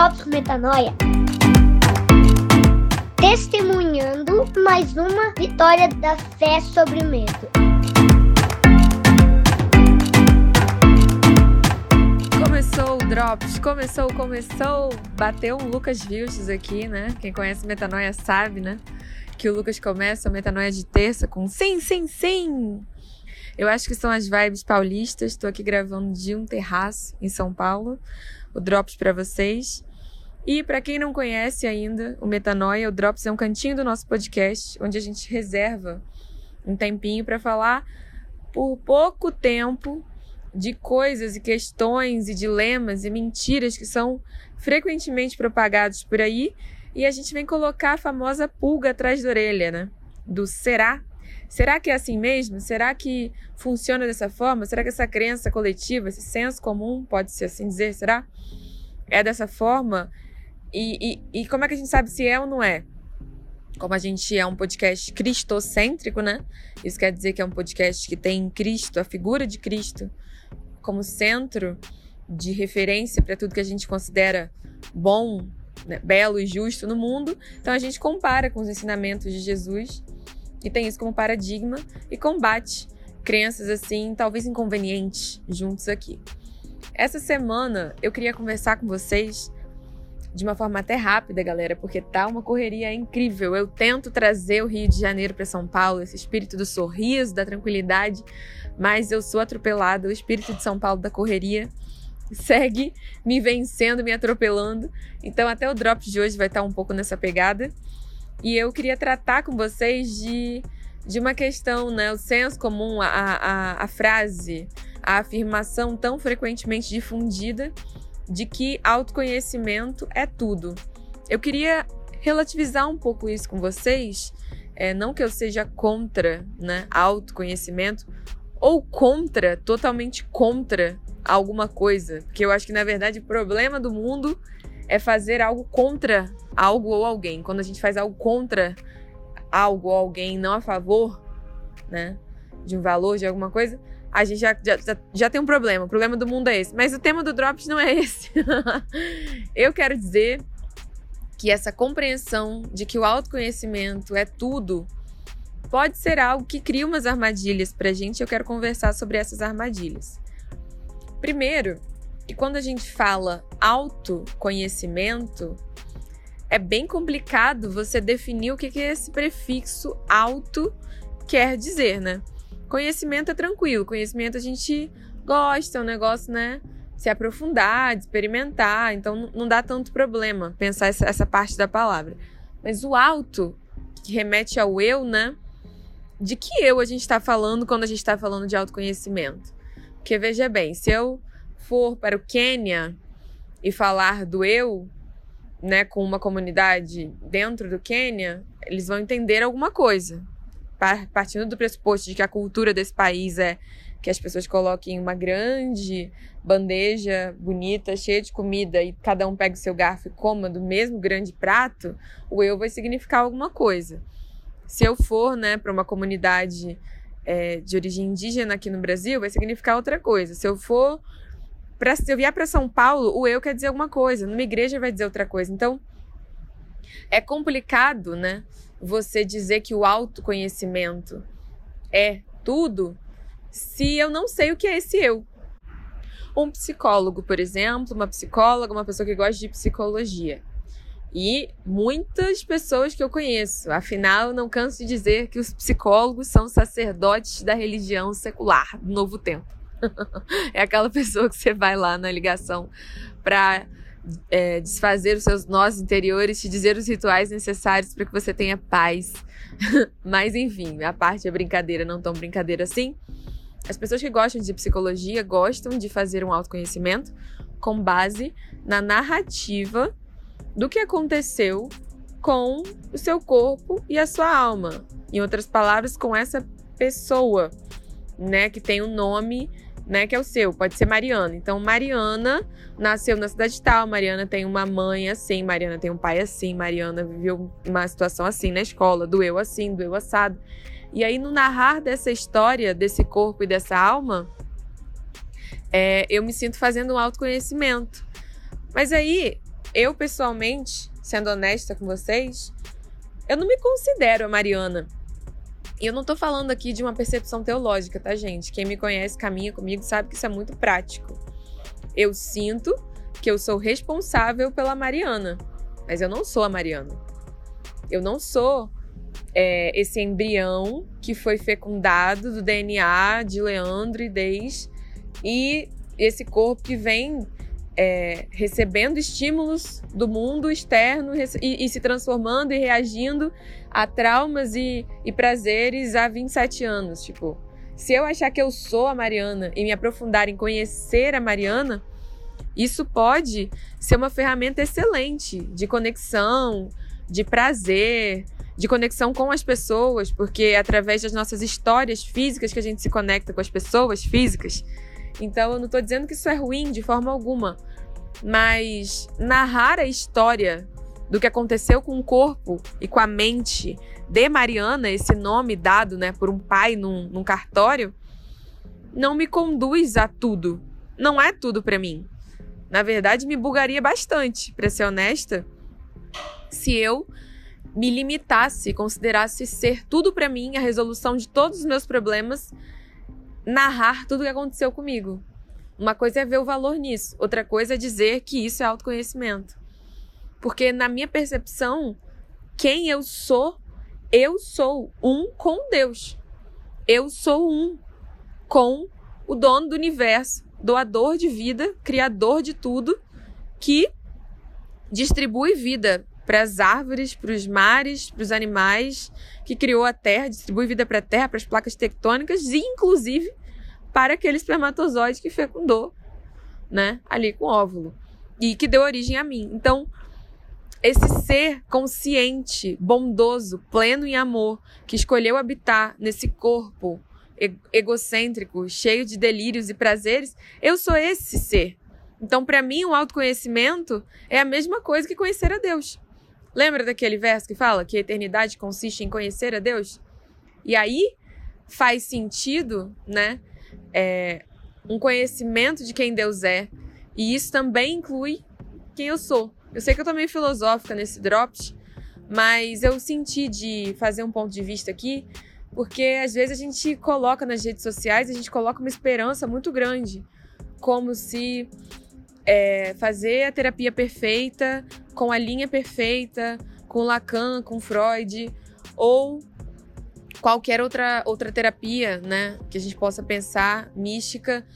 Drops Metanoia. Testemunhando mais uma vitória da fé sobre o medo. Começou o Drops, começou, começou. Bateu um Lucas Vilches aqui, né? Quem conhece Metanoia sabe, né? Que o Lucas começa a Metanoia de terça com sim, sim, sim. Eu acho que são as vibes paulistas. Estou aqui gravando de um terraço em São Paulo. O Drops para vocês. E para quem não conhece ainda o Metanoia, o Drops é um cantinho do nosso podcast onde a gente reserva um tempinho para falar por pouco tempo de coisas e questões e dilemas e mentiras que são frequentemente propagados por aí e a gente vem colocar a famosa pulga atrás da orelha, né? Do será Será que é assim mesmo? Será que funciona dessa forma? Será que essa crença coletiva, esse senso comum, pode ser assim dizer, será? É dessa forma? E, e, e como é que a gente sabe se é ou não é? Como a gente é um podcast cristocêntrico, né? Isso quer dizer que é um podcast que tem Cristo, a figura de Cristo, como centro de referência para tudo que a gente considera bom, né, belo e justo no mundo. Então a gente compara com os ensinamentos de Jesus e tem isso como paradigma e combate crenças assim, talvez inconvenientes, juntos aqui. Essa semana eu queria conversar com vocês de uma forma até rápida, galera, porque tá uma correria incrível. Eu tento trazer o Rio de Janeiro para São Paulo, esse espírito do sorriso, da tranquilidade, mas eu sou atropelada, o espírito de São Paulo da correria segue me vencendo, me atropelando. Então até o drop de hoje vai estar um pouco nessa pegada. E eu queria tratar com vocês de, de uma questão, né? O senso comum, a, a, a frase, a afirmação tão frequentemente difundida de que autoconhecimento é tudo. Eu queria relativizar um pouco isso com vocês. É, não que eu seja contra né, autoconhecimento ou contra, totalmente contra alguma coisa. Porque eu acho que, na verdade, o problema do mundo é fazer algo contra algo ou alguém. Quando a gente faz algo contra algo ou alguém, não a favor, né, de um valor, de alguma coisa, a gente já, já, já tem um problema. O problema do mundo é esse. Mas o tema do Drops não é esse. Eu quero dizer que essa compreensão de que o autoconhecimento é tudo pode ser algo que cria umas armadilhas pra gente. Eu quero conversar sobre essas armadilhas. Primeiro, que quando a gente fala autoconhecimento, é bem complicado você definir o que, que esse prefixo auto quer dizer, né? Conhecimento é tranquilo, conhecimento a gente gosta, é um negócio, né? Se aprofundar, experimentar, então não dá tanto problema pensar essa, essa parte da palavra. Mas o auto, que remete ao eu, né? De que eu a gente está falando quando a gente está falando de autoconhecimento? Porque veja bem, se eu for para o Quênia e falar do eu, né, com uma comunidade dentro do Quênia, eles vão entender alguma coisa. Partindo do pressuposto de que a cultura desse país é que as pessoas coloquem uma grande bandeja bonita, cheia de comida e cada um pega o seu garfo e coma do mesmo grande prato, o eu vai significar alguma coisa. Se eu for, né, para uma comunidade é, de origem indígena aqui no Brasil, vai significar outra coisa. Se eu for Pra, se eu vier para São Paulo, o eu quer dizer alguma coisa, numa igreja vai dizer outra coisa. Então, é complicado, né? Você dizer que o autoconhecimento é tudo se eu não sei o que é esse eu. Um psicólogo, por exemplo, uma psicóloga, uma pessoa que gosta de psicologia. E muitas pessoas que eu conheço. Afinal, não canso de dizer que os psicólogos são sacerdotes da religião secular do novo tempo. é aquela pessoa que você vai lá na ligação para é, desfazer os seus nós interiores, te dizer os rituais necessários para que você tenha paz. Mas enfim, a parte é brincadeira, não tão brincadeira assim. As pessoas que gostam de psicologia gostam de fazer um autoconhecimento com base na narrativa do que aconteceu com o seu corpo e a sua alma. Em outras palavras, com essa pessoa, né, que tem um nome né, que é o seu, pode ser Mariana. Então, Mariana nasceu na cidade tal, Mariana tem uma mãe assim, Mariana tem um pai assim, Mariana viveu uma situação assim na escola, doeu assim, doeu assado. E aí, no narrar dessa história, desse corpo e dessa alma, é, eu me sinto fazendo um autoconhecimento. Mas aí, eu pessoalmente, sendo honesta com vocês, eu não me considero a Mariana. E eu não tô falando aqui de uma percepção teológica, tá, gente? Quem me conhece, caminha comigo, sabe que isso é muito prático. Eu sinto que eu sou responsável pela Mariana, mas eu não sou a Mariana. Eu não sou é, esse embrião que foi fecundado do DNA de Leandro e Deis e esse corpo que vem é, recebendo estímulos do mundo externo e, e, se transformando e reagindo a traumas e, e prazeres há 27 anos. Tipo, se eu achar que eu sou a Mariana e me aprofundar em conhecer a Mariana, isso pode ser uma ferramenta excelente de conexão, de prazer, de conexão com as pessoas, porque através das nossas histórias físicas que a gente se conecta com as pessoas físicas. Então eu não estou dizendo que isso é ruim de forma alguma, mas narrar a história do que aconteceu com o corpo e com a mente de Mariana, esse nome dado né, por um pai num, num cartório, não me conduz a tudo. Não é tudo para mim. Na verdade, me bugaria bastante, para ser honesta, se eu me limitasse, considerasse ser tudo para mim, a resolução de todos os meus problemas, narrar tudo o que aconteceu comigo. Uma coisa é ver o valor nisso, outra coisa é dizer que isso é autoconhecimento. Porque na minha percepção, quem eu sou, eu sou um com Deus. Eu sou um com o dono do universo, doador de vida, criador de tudo, que distribui vida para as árvores, para os mares, para os animais, que criou a Terra, distribui vida para a Terra, para as placas tectônicas e, inclusive, para aquele espermatozoide que fecundou, né, ali com óvulo e que deu origem a mim. Então, esse ser consciente, bondoso, pleno em amor, que escolheu habitar nesse corpo egocêntrico, cheio de delírios e prazeres, eu sou esse ser. Então, para mim, o autoconhecimento é a mesma coisa que conhecer a Deus. Lembra daquele verso que fala que a eternidade consiste em conhecer a Deus? E aí faz sentido, né? É, um conhecimento de quem Deus é. E isso também inclui quem eu sou. Eu sei que eu tô meio filosófica nesse Drops, mas eu senti de fazer um ponto de vista aqui, porque às vezes a gente coloca nas redes sociais, a gente coloca uma esperança muito grande, como se é, fazer a terapia perfeita, com a linha perfeita, com Lacan, com Freud, ou qualquer outra, outra terapia, né, que a gente possa pensar, mística,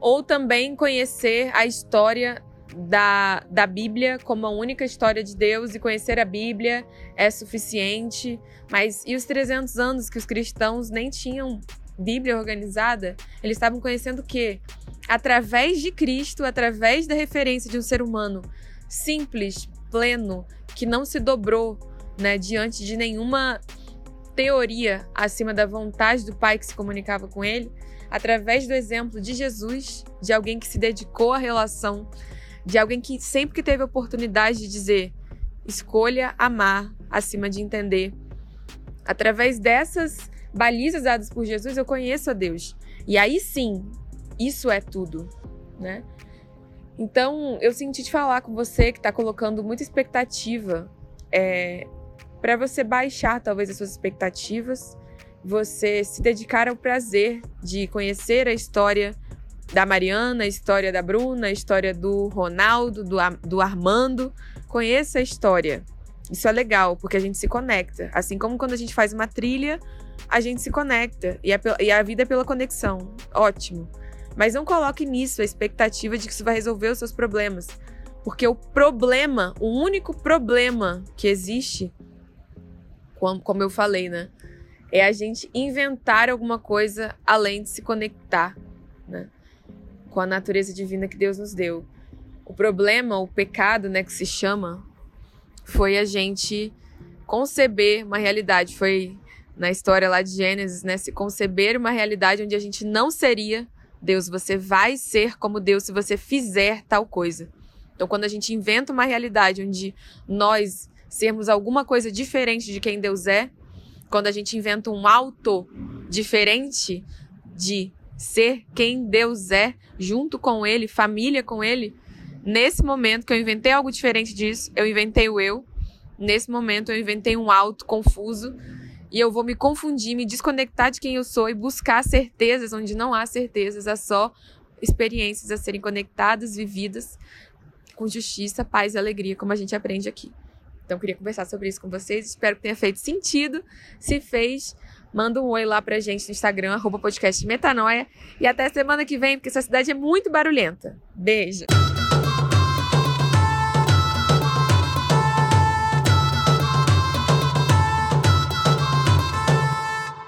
ou também conhecer a história da, da Bíblia como a única história de Deus e conhecer a Bíblia é suficiente. Mas e os 300 anos que os cristãos nem tinham Bíblia organizada? Eles estavam conhecendo o quê? Através de Cristo, através da referência de um ser humano simples, pleno, que não se dobrou né, diante de nenhuma teoria acima da vontade do Pai que se comunicava com ele, através do exemplo de Jesus, de alguém que se dedicou à relação, de alguém que sempre que teve oportunidade de dizer escolha amar acima de entender. Através dessas balizas dadas por Jesus, eu conheço a Deus. E aí sim, isso é tudo, né? Então, eu senti de falar com você que está colocando muita expectativa é, para você baixar talvez as suas expectativas, você se dedicar ao prazer de conhecer a história da Mariana, a história da Bruna, a história do Ronaldo, do, do Armando. Conheça a história. Isso é legal, porque a gente se conecta. Assim como quando a gente faz uma trilha, a gente se conecta. E a, e a vida é pela conexão. Ótimo. Mas não coloque nisso a expectativa de que isso vai resolver os seus problemas. Porque o problema, o único problema que existe, como eu falei, né? É a gente inventar alguma coisa além de se conectar, né? Com a natureza divina que Deus nos deu. O problema, o pecado, né, que se chama, foi a gente conceber uma realidade. Foi na história lá de Gênesis, né? Se conceber uma realidade onde a gente não seria Deus, você vai ser como Deus se você fizer tal coisa. Então, quando a gente inventa uma realidade onde nós sermos alguma coisa diferente de quem Deus é, quando a gente inventa um auto diferente de ser quem Deus é, junto com Ele, família com Ele, Nesse momento que eu inventei algo diferente disso, eu inventei o eu. Nesse momento eu inventei um alto confuso e eu vou me confundir, me desconectar de quem eu sou e buscar certezas onde não há certezas, há só experiências a serem conectadas, vividas com justiça, paz e alegria, como a gente aprende aqui. Então, queria conversar sobre isso com vocês. Espero que tenha feito sentido. Se fez, manda um oi lá pra gente no Instagram, arroba podcast Metanoia. E até semana que vem, porque essa cidade é muito barulhenta. Beijo!